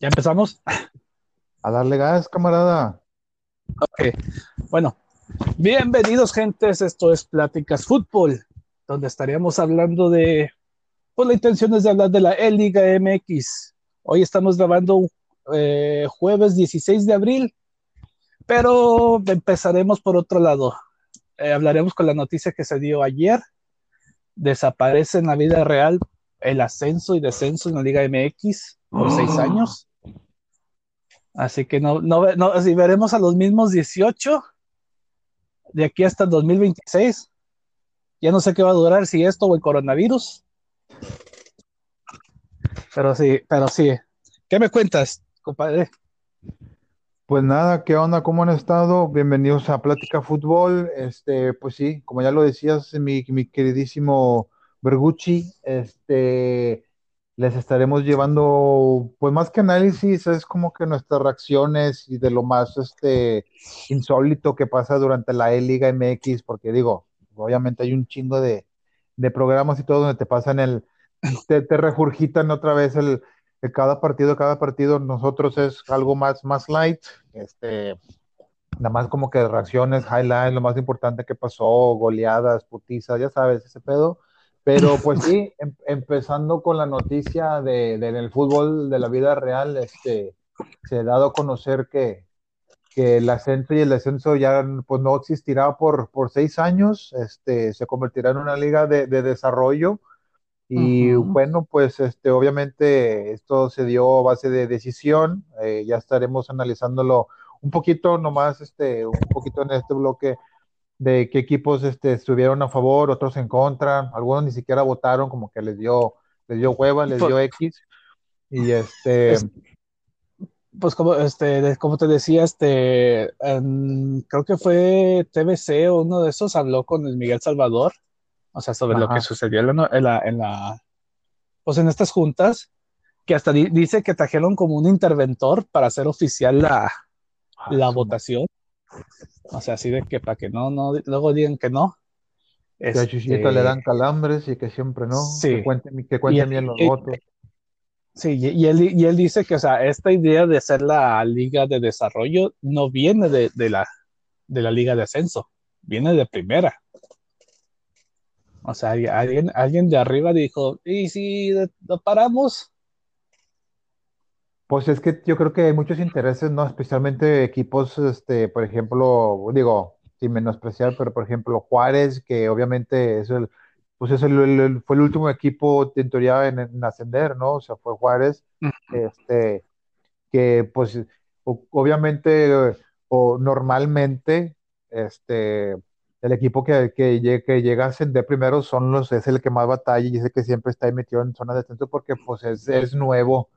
¿Ya empezamos? A darle gas, camarada. Ok, bueno, bienvenidos gentes, esto es Pláticas Fútbol, donde estaríamos hablando de, pues la intención es de hablar de la E-Liga MX. Hoy estamos grabando eh, jueves 16 de abril, pero empezaremos por otro lado. Eh, hablaremos con la noticia que se dio ayer. Desaparece en la vida real el ascenso y descenso en la Liga MX por seis años. Así que no, no, no, si veremos a los mismos 18 de aquí hasta el 2026. Ya no sé qué va a durar, si esto o el coronavirus. Pero sí, pero sí. ¿Qué me cuentas, compadre? Pues nada, ¿qué onda? ¿Cómo han estado? Bienvenidos a Plática Fútbol. Este, pues sí, como ya lo decías, mi, mi queridísimo Bergucci, este, les estaremos llevando, pues más que análisis, es como que nuestras reacciones y de lo más este, insólito que pasa durante la E-Liga MX, porque digo, obviamente hay un chingo de, de programas y todo donde te pasan el, te, te regurgitan otra vez el, el, cada partido, cada partido, nosotros es algo más, más light, este, nada más como que reacciones, highlights, lo más importante que pasó, goleadas, putizas, ya sabes, ese pedo pero pues sí, em, empezando con la noticia de, de, del fútbol de la vida real, este, se ha dado a conocer que, que el ascenso y el descenso ya pues, no existirá por, por seis años, este, se convertirá en una liga de, de desarrollo. Y uh -huh. bueno, pues este, obviamente esto se dio a base de decisión, eh, ya estaremos analizándolo un poquito nomás, este, un poquito en este bloque de qué equipos este, estuvieron a favor, otros en contra, algunos ni siquiera votaron, como que les dio, les dio hueva, les dio X. Y este. Es, pues como, este, como te decía, este, um, creo que fue TBC o uno de esos habló con el Miguel Salvador, o sea, sobre Ajá. lo que sucedió en la, en la, en la, pues en estas juntas, que hasta di, dice que trajeron como un interventor para hacer oficial la, ah, la votación. O sea, así de que para que no, no, luego digan que no. Que este... a Chuchito le dan calambres y que siempre no. Sí. Que cuenten, que cuenten bien los y, votos. Sí, y él, y él dice que, o sea, esta idea de ser la liga de desarrollo no viene de, de, la, de la liga de ascenso, viene de primera. O sea, alguien, alguien de arriba dijo, ¿y si lo paramos? Pues es que yo creo que hay muchos intereses, ¿no? Especialmente equipos, este, por ejemplo, digo, sin menospreciar, pero por ejemplo, Juárez, que obviamente es el, pues es el, el, fue el último equipo en teoría en, en, ascender, ¿no? O sea, fue Juárez, este, que pues obviamente o normalmente, este, el equipo que, que, que, llega a ascender primero son los, es el que más batalla y es el que siempre está ahí metido en zona de descenso porque pues es, es nuevo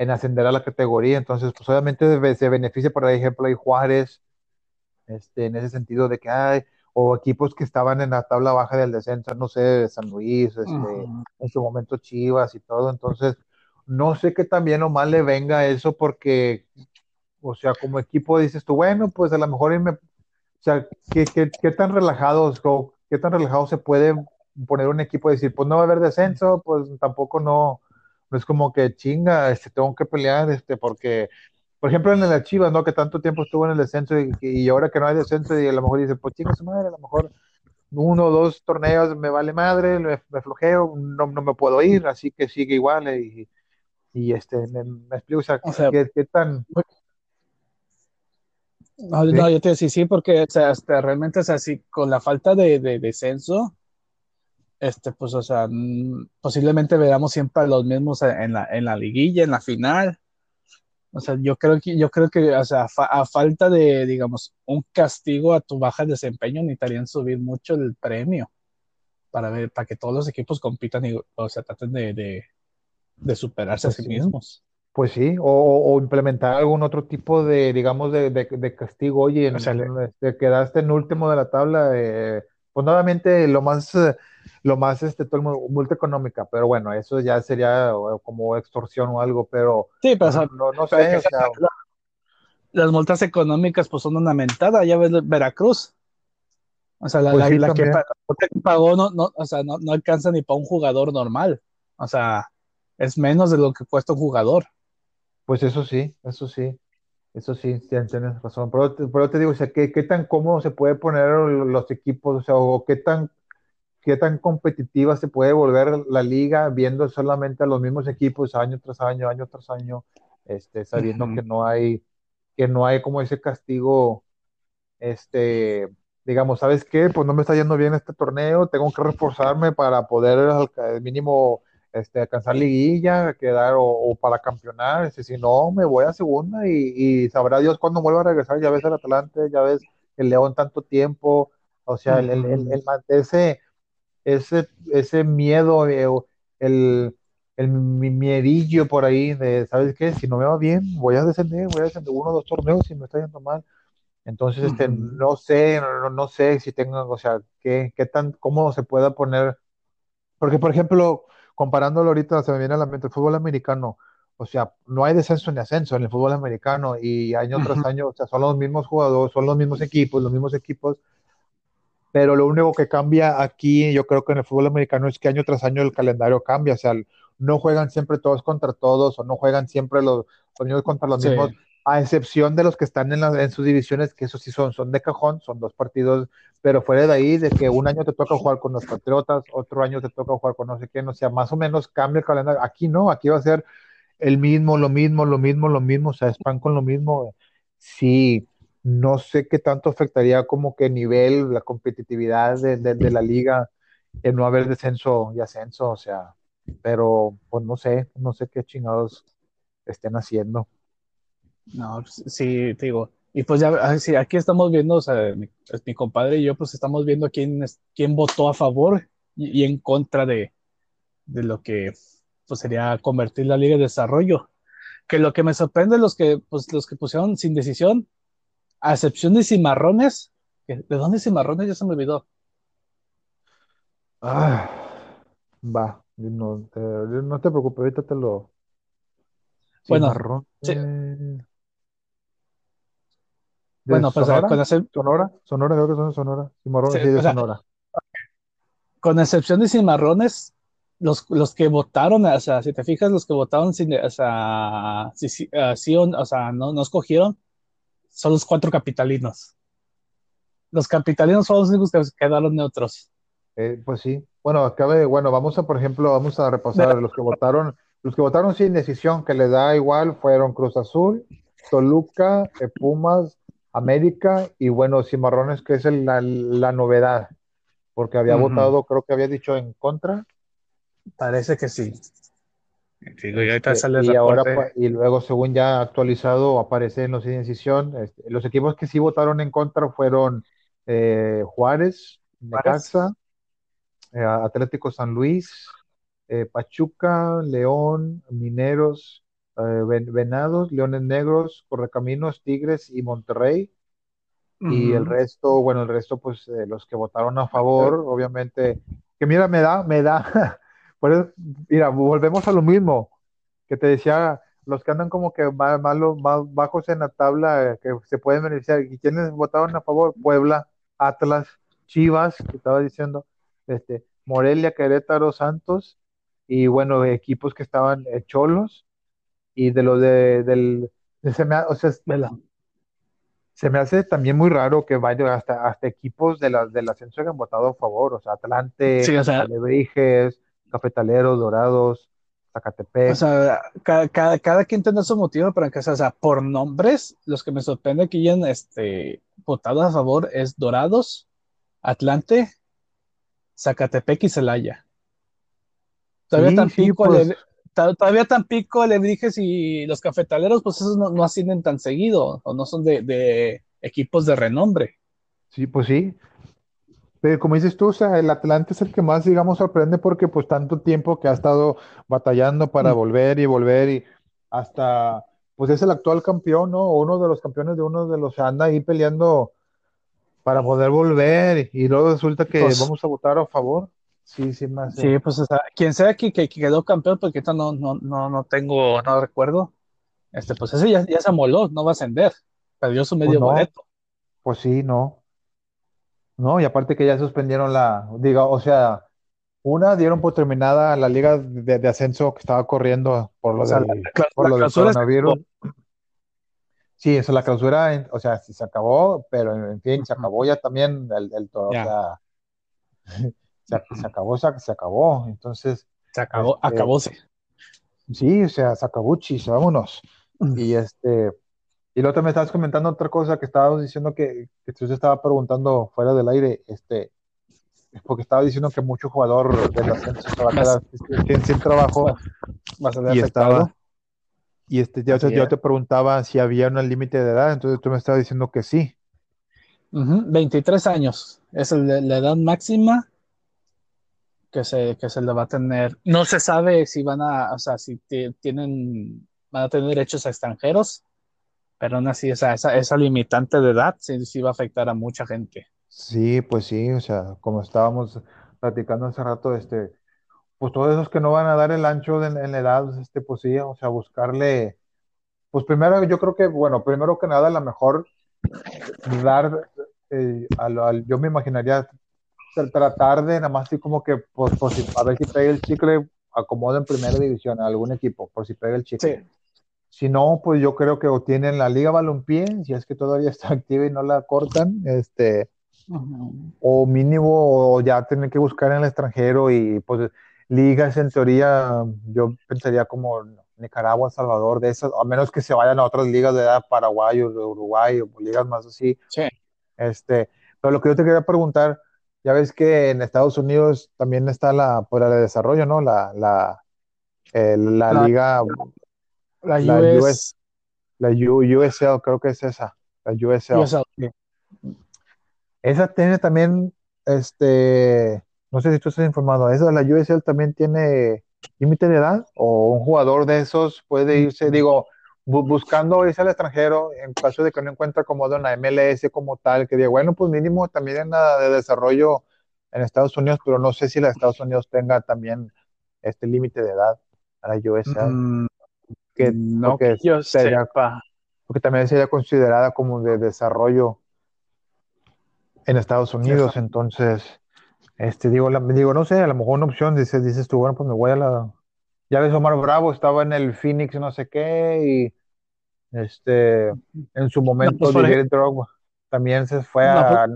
en ascender a la categoría. Entonces, pues obviamente se beneficia, por ejemplo, hay Juárez, este, en ese sentido de que hay, o equipos que estaban en la tabla baja del descenso, no sé, San Luis, este, uh -huh. en su momento Chivas y todo. Entonces, no sé qué también o mal le venga eso porque, o sea, como equipo dices tú, bueno, pues a lo mejor irme, o sea, ¿qué, qué, qué tan relajados, qué tan relajados se puede poner un equipo y decir, pues no va a haber descenso, pues tampoco no, no es como que chinga, este, tengo que pelear, este, porque, por ejemplo, en la Chivas, ¿no? Que tanto tiempo estuvo en el descenso y, y ahora que no hay descenso y a lo mejor dice, pues chinga su madre, a lo mejor uno o dos torneos me vale madre, me, me flojeo, no, no, me puedo ir, así que sigue igual y, y este, me, me explico, o sea, o sea ¿qué, ¿qué, tan... No, ¿Sí? no, yo te decía sí, porque o sea, hasta realmente, o sea, sí, con la falta de, de descenso, este, pues, o sea, posiblemente veamos siempre a los mismos en la, en la liguilla, en la final. O sea, yo creo que, yo creo que, o sea, a, falta de, digamos, un castigo a tu baja desempeño, necesitarían subir mucho el premio para ver, para que todos los equipos compitan y, o sea, traten de, de, de superarse pues a sí, mismos. Pues sí, o, o, implementar algún otro tipo de, digamos, de, de, castigo. Oye, en, o sea, te quedaste en último de la tabla, eh, pues nuevamente lo más lo más este todo multa económica, pero bueno, eso ya sería como extorsión o algo, pero sí, pero no, no, no sé, o sea, las multas económicas pues son una mentada, ya ves Veracruz. O sea, la, pues sí, la, la que pagó no, no, o sea, no, no alcanza ni para un jugador normal. O sea, es menos de lo que cuesta un jugador. Pues eso sí, eso sí, eso sí, tienes razón. Pero, pero te digo, o sea, ¿qué, ¿qué, tan cómodo se puede poner los equipos? O sea, o qué tan, qué tan competitiva se puede volver la liga viendo solamente a los mismos equipos año tras año, año tras año, este, sabiendo que no hay, que no hay como ese castigo, este, digamos, ¿sabes qué? Pues no me está yendo bien este torneo, tengo que reforzarme para poder al mínimo este, alcanzar liguilla, quedar o, para campeonar, este, si no, me voy a segunda y, sabrá Dios cuándo vuelva a regresar, ya ves el Atlante, ya ves el León tanto tiempo, o sea, el, el, el, ese, ese, ese miedo, eh, el, el miedillo por ahí de, ¿sabes qué? Si no me va bien, voy a descender, voy a descender uno o dos torneos si me está yendo mal. Entonces, este, no sé, no, no, sé si tengo, o sea, qué, qué tan, cómo se pueda poner, porque por ejemplo, comparándolo ahorita, se me viene a la mente el fútbol americano. O sea, no hay descenso ni ascenso en el fútbol americano y año tras año, o sea, son los mismos jugadores, son los mismos equipos, los mismos equipos, pero lo único que cambia aquí, yo creo que en el fútbol americano es que año tras año el calendario cambia, o sea, no juegan siempre todos contra todos o no juegan siempre los, los contra los mismos, a excepción de los que están en, en sus divisiones, que eso sí son, son de cajón, son dos partidos pero fuera de ahí, de que un año te toca jugar con los Patriotas, otro año te toca jugar con no sé quién, o sea, más o menos cambia el calendario. Aquí no, aquí va a ser el mismo, lo mismo, lo mismo, lo mismo, o sea, están con lo mismo. Sí, no sé qué tanto afectaría como que nivel, la competitividad de, de, la liga, el no haber descenso y ascenso, o sea, pero pues no sé, no sé qué chingados estén haciendo. No, pues, sí, te digo, y pues ya, ah, sí, aquí estamos viendo, o sea, mi, pues, mi, compadre y yo, pues estamos viendo quién, quién votó a favor y, en contra de, de, lo que pues, sería convertir la Liga de Desarrollo. Que lo que me sorprende los que, pues, los que pusieron sin decisión, a excepción de Cimarrones, ¿de dónde es Cimarrones? Ya se me olvidó. Ah, va, no te, no te preocupes, ahorita te lo. Bueno, sí, bueno, pues Sonora, con Sonora, Sonora, creo que son Sonora. Cimarrones sí, de Sonora. Con excepción de Cimarrones, los, los que votaron, o sea, si te fijas, los que votaron sin, o sea, sí, uh, sí, o sea, no, no escogieron, son los cuatro capitalinos. Los capitalinos son los únicos que quedaron neutros. Eh, pues sí. Bueno, acabe, bueno, vamos a, por ejemplo, vamos a repasar los que votaron, los que votaron sin decisión, que le da igual, fueron Cruz Azul, Toluca, eh, Pumas, América y bueno, Cimarrones, que es la, novedad, porque había votado, creo que había dicho en contra. Parece que sí. y, ahora, y luego, según ya actualizado, aparece en los incisión. Este, los equipos que sí votaron en contra fueron eh, Juárez, Necaxa, eh, Atlético San Luis, eh, Pachuca, León, Mineros, eh, Venados, Leones Negros, Correcaminos, Tigres y Monterrey. Y el resto, bueno, el resto, pues eh, los que votaron a favor, obviamente, que mira, me da, me da, mira, volvemos a lo mismo, que te decía, los que andan como que más, más, más bajos en la tabla, eh, que se pueden beneficiar. ¿Y quiénes votaron a favor? Puebla, Atlas, Chivas, que estaba diciendo, este, Morelia, Querétaro, Santos, y bueno, equipos que estaban cholos, y de lo de, del, se me, o sea, se me hace también muy raro que vaya hasta, hasta equipos de la, del ascenso hayan votado a favor, o sea, Atlante, sí, Alebrijes, Cafetaleros, Dorados, Zacatepec. O sea, cada, cada, cada, quien tendrá su motivo para que sea, o sea, por nombres, los que me sorprende que hayan este, votado a favor es Dorados, Atlante, Zacatepec y Celaya. Todavía Tampico, pues, todavía Tampico, Alebrijes y los cafetaleros, pues esos no, ascienden tan seguido, o no son de, equipos de renombre. Sí, pues sí. Pero como dices tú, o sea, el Atlante es el que más, digamos, sorprende porque pues tanto tiempo que ha estado batallando para mm. volver y volver y hasta, pues es el actual campeón, ¿no? Uno de los campeones de uno de los, anda ahí peleando para poder volver y luego resulta que pues vamos a votar a favor. Sí, sí, más. Sí, pues o sea, quien sea que, que, quedó campeón, porque no, no, no, no tengo, no recuerdo. Este, pues ese ya, ya se amoló, no va a ascender. Perdió su medio pues boleto. Pues sí, no. No, y aparte que ya suspendieron la, diga, o sea, Una dieron por terminada la liga de, ascenso que estaba corriendo por lo, del, por lo del coronavirus. Sí, eso, la clausura, o sea, sí se acabó, pero en fin, se acabó ya también el, todo. O sea, se, acabó, se, acabó. Entonces. Se acabó, este, acabóse. Sí, o sea, se acabó, chis, vámonos. Y este. Y luego me estabas comentando otra cosa que estabas diciendo que, que tú estaba preguntando fuera del aire, este, porque estaba diciendo que mucho jugador del ascenso se va a quedar sin, trabajo. y estaba, y este, yo, yo, te preguntaba si había un límite de edad, entonces tú me estabas diciendo que sí. 23 años es la edad máxima que se, que se le va a tener. No se sabe si van a, o sea, si tienen, van a tener derechos a extranjeros, pero aún así esa, esa, esa limitante de edad sí, sí va a afectar a mucha gente. Sí, pues sí, o sea, como estábamos platicando hace rato, este, pues todos esos que no van a dar el ancho en, la edad, este, pues sí, o sea, buscarle, pues primero yo creo que, bueno, primero que nada, a lo mejor dar, eh, yo me imaginaría tratar de nada más así como que, pues, por si, a ver si pega el chicle, acomoda en primera división a algún equipo, por si pega el chicle. Si no, pues yo creo que o tienen la Liga Balompié, si es que todavía está activa y no la cortan, este, o mínimo o ya tener que buscar en el extranjero y pues ligas en teoría yo pensaría como Nicaragua, Salvador, de esas, a menos que se vayan a otras ligas de edad, Paraguay o de Uruguay o ligas más así. Sí. Este, pero lo que yo te quería preguntar, ya ves que en Estados Unidos también está la, pues, la de desarrollo, ¿no? La, la, la, liga, la, US, la USL, creo que es esa, la USL. Esa tiene también, este, no sé si tú estás informado, ¿esa la USL también tiene límite de edad? ¿O un jugador de esos puede irse, digo, buscando irse al extranjero en caso de que no encuentre acomodo en la MLS como tal, que diga, bueno, pues mínimo también en la de desarrollo en Estados Unidos, pero no sé si la de Estados Unidos tenga también este límite de edad a la USL. Mm, que, no que yo sepa. Porque también sería considerada como de desarrollo en Estados Unidos, entonces, este, digo, digo, no sé, a lo mejor una opción, dices, dices tú, bueno, pues me voy a la, ya ves, Omar Bravo estaba en el Phoenix, no sé qué, y este, en su momento, no, también se fue a...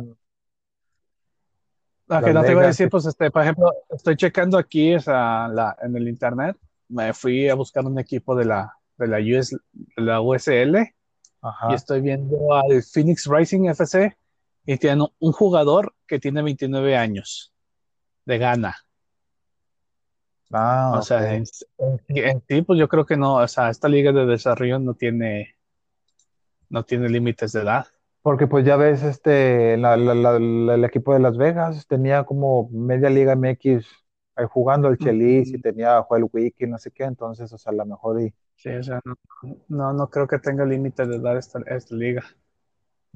Pues, que no te voy a decir, pues, este, por ejemplo, estoy checando aquí esa, la, en el internet, me fui a buscar un equipo de la, de la, US, la USL, y estoy viendo al Phoenix Rising FC, y tienen un jugador que tiene 29 años de gana. Ah, o sea, en, sí, pues yo creo que no, o sea, esta liga de desarrollo no tiene, no tiene límites de edad. Porque pues ya ves, este, el equipo de Las Vegas tenía como media liga MX ahí jugando el Chelis y tenía Joel Wiki, no sé qué, entonces, o sea, a lo mejor y... Sí, o sea, no, no, creo que tenga límites de edad esta, esta liga.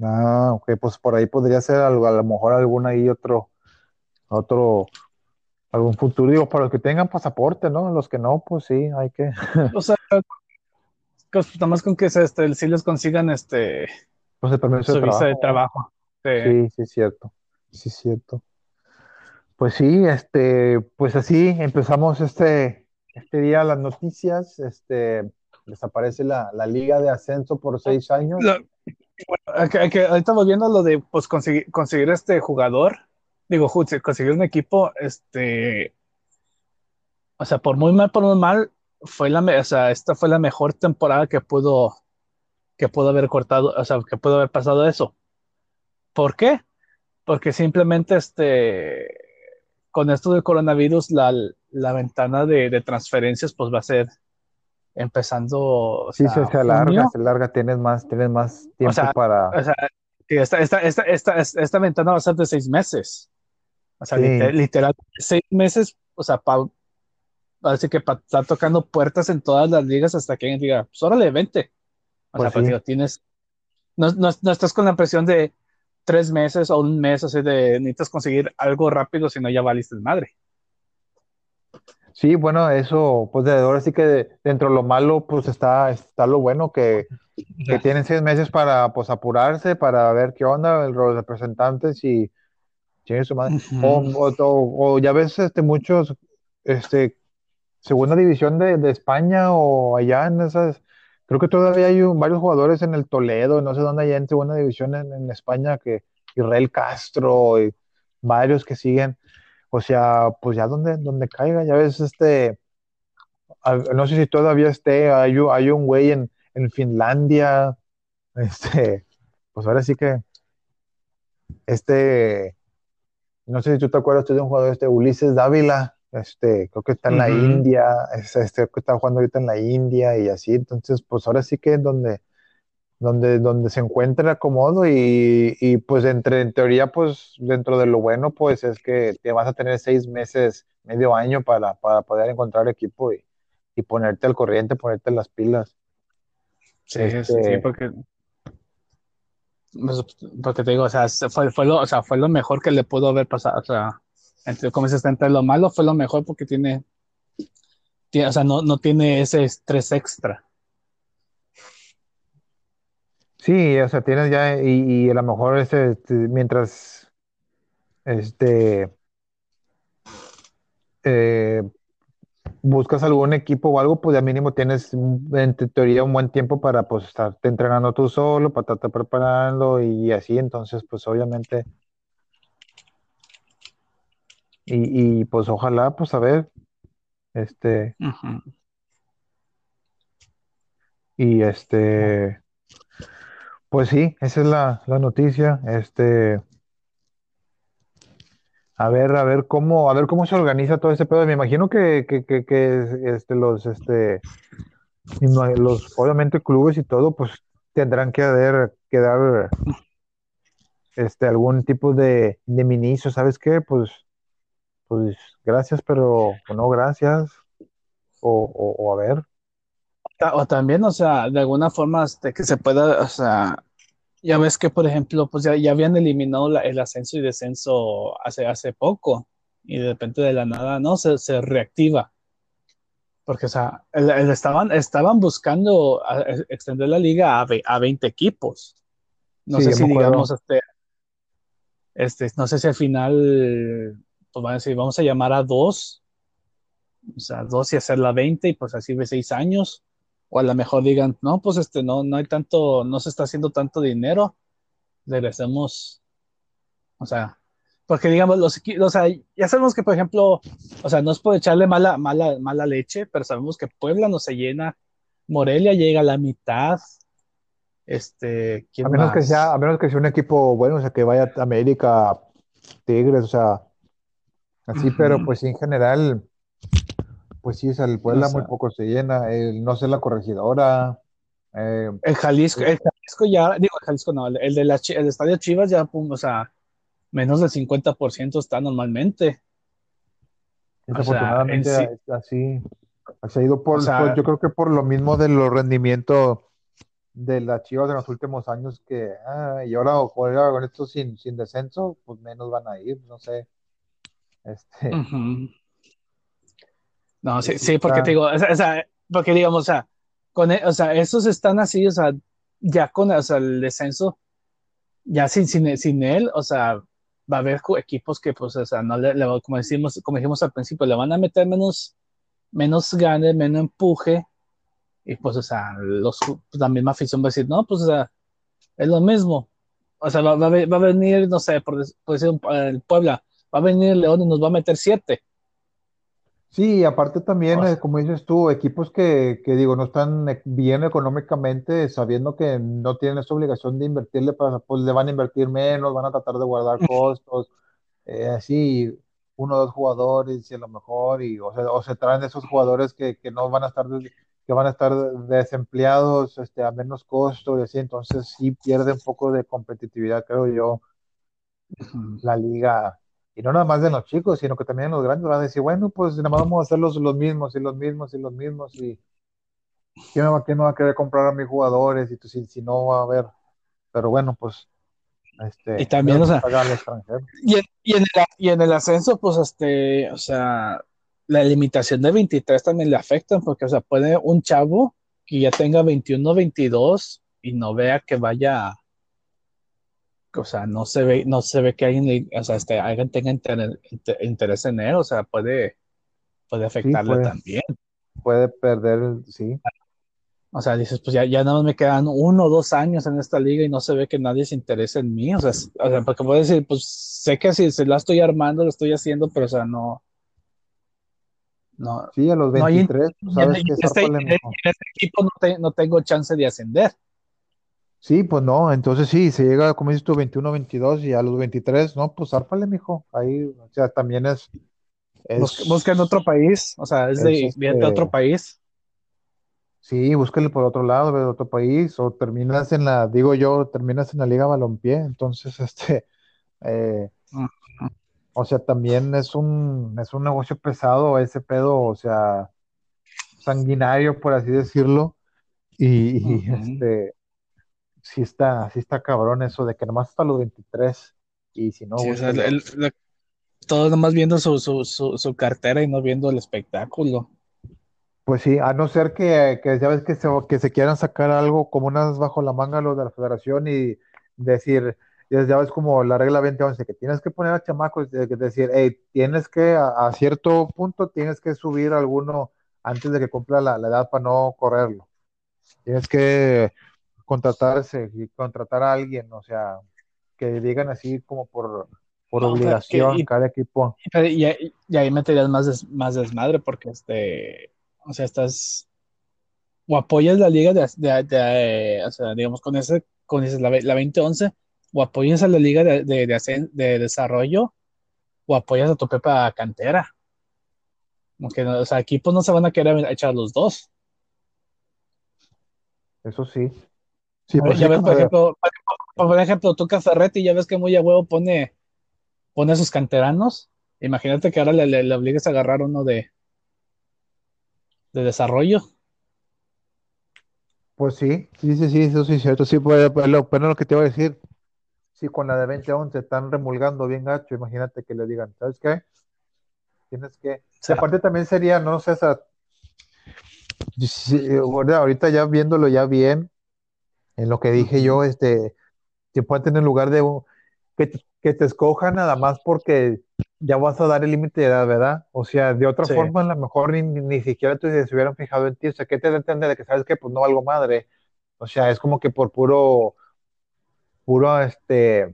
Ah, ok, pues por ahí podría ser algo, a lo mejor algún ahí otro, otro, algún futuro, digo, para los que tengan pasaporte, ¿no? Los que no, pues sí, hay que. O sea, pues, nada más con que se, este, si les consigan este pues el permiso de trabajo. de trabajo. Sí. sí, es cierto. Sí, es cierto. Pues sí, este, pues así empezamos este, este día las noticias, este, desaparece la, la liga de ascenso por seis años. Bueno, que, ahorita volviendo lo de pues, conseguir, conseguir este jugador, digo, conseguir un equipo, este, o sea, por muy mal, por muy mal, fue la, o sea, esta fue la mejor temporada que pudo, que pudo haber cortado, o sea, que pudo haber pasado eso. ¿Por qué? Porque simplemente, este, con esto del coronavirus, la, la ventana de, de transferencias, pues va a ser empezando. sí, se, alarga, se alarga, tienes más, tienes más tiempo para. O sea, esta, esta, esta, esta ventana va a ser de seis meses. O sea, literal, seis meses, o sea, parece que para estar tocando puertas en todas las ligas hasta que alguien diga, pues órale, vente. O pues sea, pues, tienes, no, no, no, estás con la presión de tres meses o un mes, así de necesitas conseguir algo rápido, si no ya valiste de madre. Sí, bueno, eso, pues de ahora sí que dentro de lo malo, pues está, está lo bueno que, que tienen seis meses para pues apurarse, para ver qué onda, los representantes y o, ya ves este, muchos, este, segunda división de, España o allá en esas, creo que todavía hay varios jugadores en el Toledo, no sé dónde allá en segunda división en, España, que Israel Castro y varios que siguen, o sea, pues ya donde, donde caiga, ya ves, este, no sé si todavía esté, hay, hay un güey en, en Finlandia, este, pues ahora sí que, este, no sé si tú te acuerdas de un jugador, este Ulises Dávila, este, creo que está en la India, este, que está jugando ahorita en la India y así, entonces, pues ahora sí que es donde, donde, donde se encuentra el acomodo y, y, pues entre, en teoría, pues dentro de lo bueno, pues es que te vas a tener seis meses, medio año para, para poder encontrar equipo y, y ponerte al corriente, ponerte las pilas. Sí, sí, este, porque pues, porque te digo, o sea, fue, fue, lo, o sea, fue lo mejor que le pudo haber pasado, o sea, entre, como dices, entre lo malo fue lo mejor porque tiene, tiene o sea, no, no tiene ese estrés extra. Sí, o sea, tienes ya, y, a lo mejor ese, este, mientras, este, eh, buscas algún equipo o algo, pues ya mínimo tienes en teoría un buen tiempo para pues estarte entrenando tú solo, para estarte preparando y así, entonces pues obviamente. Y, pues ojalá pues a ver este. Y este pues sí, esa es la, la noticia, este a ver, a ver cómo, a ver cómo se organiza todo ese pedo. Me imagino que, que, que, este, los, este, los, obviamente clubes y todo, pues tendrán que dar, que dar este, algún tipo de, de ministro, ¿sabes qué? Pues, pues gracias, pero no gracias. O, o, a ver. O también, o sea, de alguna forma este, que se pueda, o sea, ya ves que, por ejemplo, pues ya, ya habían eliminado el ascenso y descenso hace, hace poco y de repente de la nada, ¿no? Se, se reactiva. Porque, o sea, estaban, estaban buscando extender la liga a, a 20 equipos. No sé si, digamos, este, este, no sé si al final, pues van a decir, vamos a llamar a dos, o sea, dos y hacerla 20 y pues así de seis años o a lo mejor digan, no, pues este, no, no hay tanto, no se está haciendo tanto dinero, regresemos, o sea, porque digamos, los, o sea, ya sabemos que, por ejemplo, o sea, no es por echarle mala, mala, mala leche, pero sabemos que Puebla no se llena, Morelia llega a la mitad, este, a menos que sea, a menos que sea un equipo bueno, o sea, que vaya a América, Tigres, o sea, así, pero pues en general, pues sí, el Puebla muy poco se llena, el, no sé la corregidora. Eh, el Jalisco, el Jalisco ya, digo, el Jalisco no, el, de la, el estadio Chivas ya, o sea, menos del 50% está normalmente. Desafortunadamente así, ha ido por, yo creo que por lo mismo de los rendimientos de las Chivas en los últimos años que, ah, y ahora, con esto sin, sin descenso, pues menos van a ir, no sé. Este, no, sí, sí, porque te digo, o sea, porque digamos, o sea, con, e, o sea, estos están así, o sea, ya con o sea, el descenso, ya sin, sin, sin él, o sea, va a haber equipos que, pues, o sea, no le, como decimos, como dijimos al principio, le van a meter menos, menos ganas, menos empuje, y pues, o sea, los, pues, la misma afición va a decir, no, pues, o sea, es lo mismo. O sea, va, va, va a venir, no sé, por, por decir, el Puebla, va a venir León y nos va a meter siete Sí, aparte también, eh, como dices tú, equipos que, que, digo, no están e, bien económicamente, sabiendo que no tienen esa obligación de invertirle, para, pues le van a invertir menos, van a tratar de guardar costos, eh, así, uno o dos jugadores y a lo mejor, y, o, o se traen esos jugadores que, que, no van a estar, que van a estar desempleados este, a menos costo y así, entonces sí pierde un poco de competitividad, creo yo, la liga y no nada más de los chicos, sino que también los grandes van a decir, bueno, pues nada más vamos a hacer los, mismos y los mismos y los mismos y ¿quién me va, quién va a querer comprar a mis jugadores? Y tú, si, si no va a haber, pero bueno, pues este, y también, o sea, y en, y, en el, y en el ascenso, pues, este, o sea, la limitación de 23 también le afecta, porque, o sea, puede un chavo que ya tenga 21, 22 y no vea que vaya o sea, no se ve, no se ve que alguien, o sea, este, alguien tenga interés en él, o sea, puede, puede afectarle también. Puede perder, sí. O sea, dices, pues ya, ya nada más me quedan uno o dos años en esta liga y no se ve que nadie se interese en mí. O sea, o sea porque puedo decir, pues sé que si se la estoy armando, lo estoy haciendo, pero o sea, no. No, sí, a los 23, no sabes que este, en, este equipo no, no tengo chance de ascender. Sí, pues no, entonces sí, se llega, como dices tú, 21, 22 y a los 23, no, pues árpale, mijo. Ahí, o sea, también es. busca en otro país, o sea, es, de, este otro país. Sí, búscale por otro lado, de otro país, o terminas en la, digo yo, terminas en la Liga Balompié, entonces, este, eh, o sea, también es un, es un negocio pesado ese pedo, o sea, sanguinario, por así decirlo, y, este sí está, sí está cabrón eso de que nomás hasta los 23 y si no... todo nomás viendo su, su, su, cartera y no viendo el espectáculo. Pues sí, a no ser que, que ya ves que se, que se quieran sacar algo como unas bajo la manga los de la federación y decir, ya ves como la regla 2011, que tienes que poner a chamacos, de, decir, hey, tienes que a, cierto punto tienes que subir alguno antes de que cumpla la, la edad para no correrlo. Tienes que contratarse y contratar a alguien, o sea, que digan así como por, por obligación cada equipo. Y, y, ahí meterías más, más desmadre porque este, o sea, estás o apoyas la liga de, de, o sea, digamos con ese, con ese, la, la 2011, o apoyas a la liga de, de, de, desarrollo, o apoyas a tu pepa cantera. Aunque, o sea, equipos no se van a querer echar los dos. Eso sí. Sí, por, ejemplo, por ejemplo, tú ya ves que muy a huevo pone, pone sus canteranos. Imagínate que ahora le, le, obligues a agarrar uno de, de desarrollo. Pues sí, sí, sí, sí, eso sí es cierto. Sí, pues, pues lo, lo que te iba a decir. Si con la de 2011 están remulgando bien gacho, imagínate que le digan, ¿sabes qué? Tienes que. aparte también sería, no sé, esa, ahorita ya viéndolo ya bien, en lo que dije yo, este, que puede tener lugar de que, te, que te escojan nada más porque ya vas a dar el límite de edad, ¿verdad? O sea, de otra forma, a lo mejor ni, ni siquiera tú se hubieran fijado en ti. O sea, ¿qué te da entender de que sabes que pues no valgo madre? O sea, es como que por puro, puro, este,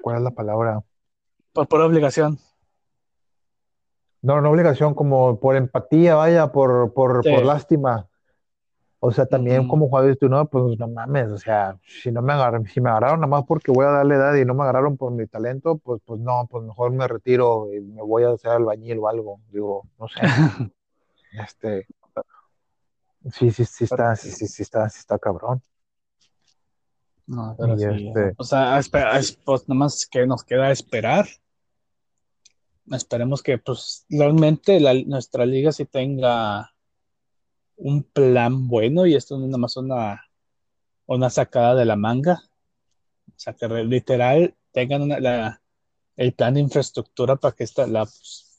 ¿cuál es la palabra? Por pura obligación. No, no obligación, como por empatía, vaya, por, por, por lástima. O sea, también como jugador tú, no, pues no mames, o sea, si no me agarraron, si me agarraron nada más porque voy a darle edad y no me agarraron por mi talento, pues, pues no, pues mejor me retiro y me voy a hacer albañil o algo, digo, no sé. este, sí, sí, sí está, sí, sí, sí está, sí está cabrón. No, pero sí, este o sea, pues nada más que nos queda esperar. Esperemos que, pues, realmente la, nuestra liga sí tenga un plan bueno y esto no es nada más una, una sacada de la manga. O sea, que literal tengan el plan de infraestructura para que, esta, la,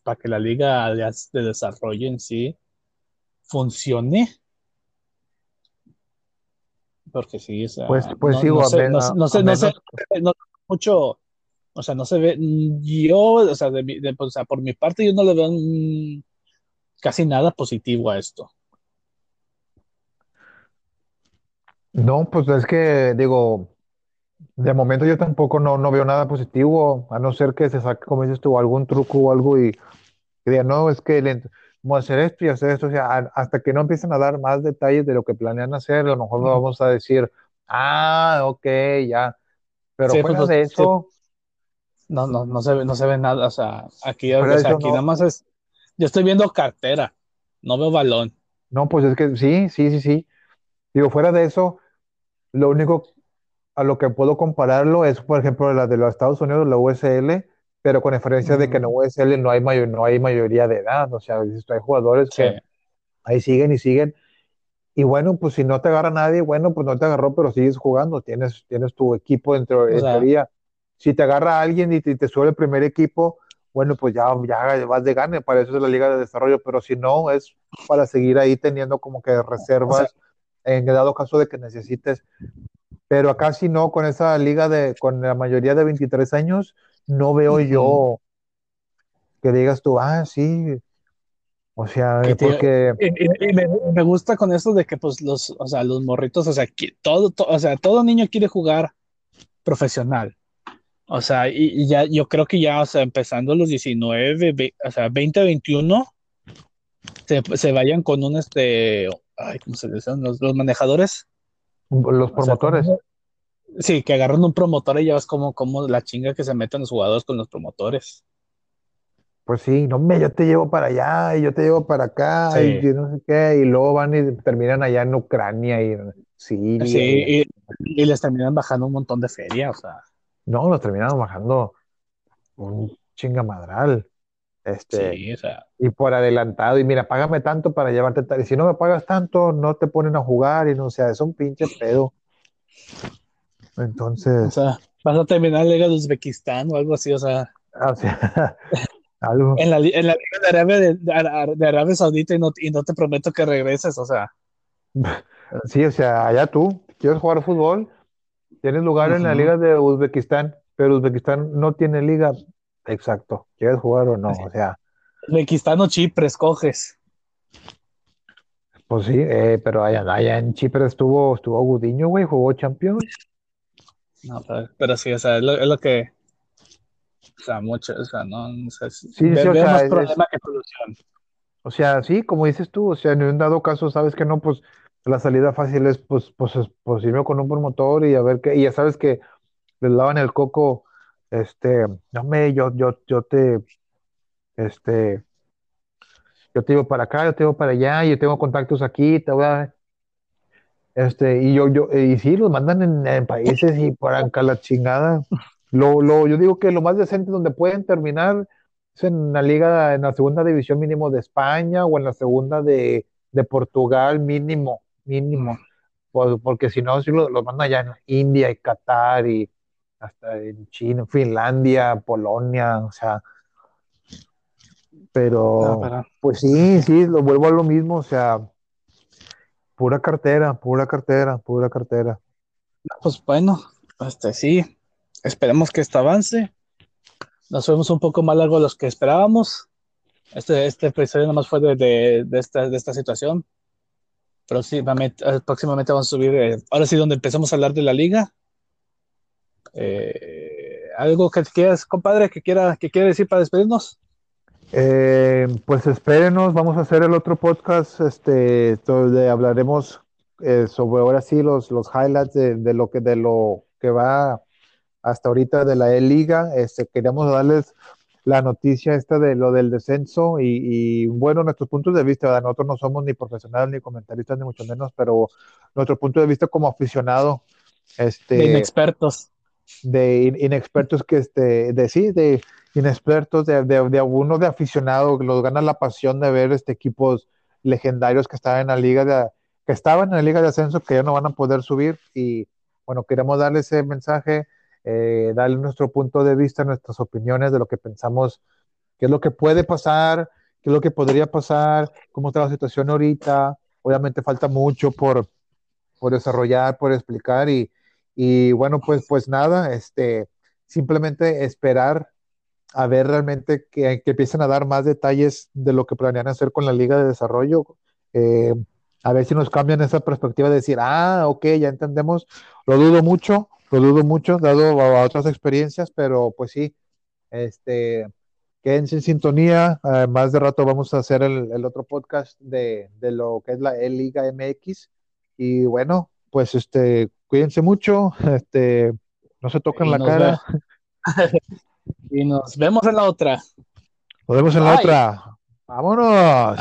para que la liga de, desarrollo en sí funcione. Porque sí, o pues, pues no, no, sé, no, sé, no, sé, mucho, o sea, no se ve, yo, o sea, de, o sea, por mi parte yo no le veo casi nada positivo a esto. No, pues es que digo, de momento yo tampoco no, no veo nada positivo, a no ser que se saque, como dices tú, algún truco o algo y que diga, no, es que vamos a hacer esto y hacer esto, o sea, hasta que no empiecen a dar más detalles de lo que planean hacer, a lo mejor vamos a decir, ah, ok, ya, pero sí, pues, de eso... No, no, no se ve, no se ve nada, o sea, aquí, o sea, aquí nada más es, yo estoy viendo cartera, no veo balón. No, pues es que sí, sí, sí, sí. Digo, fuera de eso, lo único a lo que puedo compararlo es, por ejemplo, la de los Estados Unidos, la USL, pero con diferencia de que en la USL no hay, mayor, no hay mayoría de edad, o sea, hay jugadores que ahí siguen y siguen. Y bueno, pues si no te agarra nadie, bueno, pues no te agarró, pero sigues jugando, tienes, tienes tu equipo dentro, de teoría. Si te agarra alguien y te, te, sube el primer equipo, bueno, pues ya, ya vas de gane, para eso es la Liga de Desarrollo, pero si no, es para seguir ahí teniendo como que reservas en dado caso de que necesites. Pero acá sí no, con esa liga de, con la mayoría de 23 años, no veo yo que digas tú, ah, sí, o sea, porque... Y, me, gusta con eso de que, pues, los, o sea, los morritos, o sea, todo, o sea, todo niño quiere jugar profesional. O sea, y, ya, yo creo que ya, o sea, empezando los 19, o sea, 20, 21, se, se vayan con un, este, ay, ¿cómo se dicen? Los, los manejadores. Los promotores. sí, que agarran un promotor y ya ves como, como la chinga que se meten los jugadores con los promotores. Pues sí, no me, yo te llevo para allá y yo te llevo para acá y no sé qué, y luego van y terminan allá en Ucrania y en Siria. Sí, y, les terminan bajando un montón de feria, o sea. No, los terminan bajando un chingamadral. Este, sí, o sea. Y por adelantado, y mira, págame tanto para llevarte tal. Y si no me pagas tanto, no te ponen a jugar, y no, o sea, es un pinche pedo. Entonces. O sea, vas a terminar la Liga de Uzbekistán o algo así, o sea. Ah, o sea En la, en la Liga de Arabia, de, Arabia Saudita y no, y no te prometo que regreses, o sea. Sí, o sea, allá tú, quieres jugar fútbol, tienes lugar en la Liga de Uzbekistán, pero Uzbekistán no tiene liga. Exacto, ¿quieres jugar o no? O sea. Uzbekistán o Chipre, escoges. Pues sí, eh, pero allá, allá, en Chipre estuvo, estuvo Gudiño, güey, jugó Champions. No, pero, sí, o sea, es lo que o sea, mucho, o sea, no, o sea, sí, sí, o sea, problema que solución. O sea, sí, como dices tú, o sea, en un dado caso, sabes que no, pues la salida fácil es, pues, pues, pues irme con un promotor y a ver qué, y ya sabes que les lavan el coco, este, no me, yo, yo, yo te, este, yo te digo para acá, yo te digo para allá, yo tengo contactos aquí, te voy a, este, y yo, yo, y sí, los mandan en, en países y por acá la chingada. Lo, lo, yo digo que lo más decente donde pueden terminar es en la liga, en la segunda división mínimo de España o en la segunda de, de Portugal mínimo, mínimo. porque si no, si lo, lo mandan allá en India y Qatar y hasta en China, Finlandia, Polonia, o sea. Pero, pues sí, sí, lo vuelvo a lo mismo, o sea, pura cartera, pura cartera, pura cartera. Pues bueno, este sí, Esperemos que esto avance. Nos fuimos un poco más largo de los que esperábamos. Este, este episodio nada más fue de, de, esta, de esta situación. Próximamente, próximamente vamos a subir, eh, ahora sí, donde empezamos a hablar de la liga. Eh, ¿Algo que quieras, compadre, que quiera, que quiera decir para despedirnos? pues espérenos, vamos a hacer el otro podcast, este, donde hablaremos sobre ahora sí los, los highlights de, de, lo que de lo que va hasta ahorita de la E-Liga. Este, queríamos darles la noticia esta de lo del descenso y, bueno, nuestros puntos de vista, nosotros no somos ni profesionales ni comentaristas ni mucho menos, pero nuestro punto de vista como aficionado, este, inexpertos, de inexpertos que este, de sí, de inexpertos, de, de, de algunos de aficionados, los gana la pasión de ver este equipos legendarios que estaban en la liga de, que estaban en la liga de ascenso que ya no van a poder subir y bueno, queremos darle ese mensaje eh, darle nuestro punto de vista, nuestras opiniones de lo que pensamos, qué es lo que puede pasar, qué es lo que podría pasar, cómo está la situación ahorita. Obviamente falta mucho por, por desarrollar, por explicar y, y bueno, pues, pues nada, este, simplemente esperar a ver realmente que, que, empiecen a dar más detalles de lo que planean hacer con la Liga de Desarrollo. Eh, a ver si nos cambian esa perspectiva de decir, ah, ok, ya entendemos, lo dudo mucho, lo dudo mucho, dado a, otras experiencias, pero pues sí, este, quédense en sintonía. más de rato vamos a hacer el, otro podcast de, lo que es la Liga MX. Y bueno, pues este, cuídense mucho, este, no se toquen la cara. y nos vemos en la otra. Nos vemos en la otra. Vámonos.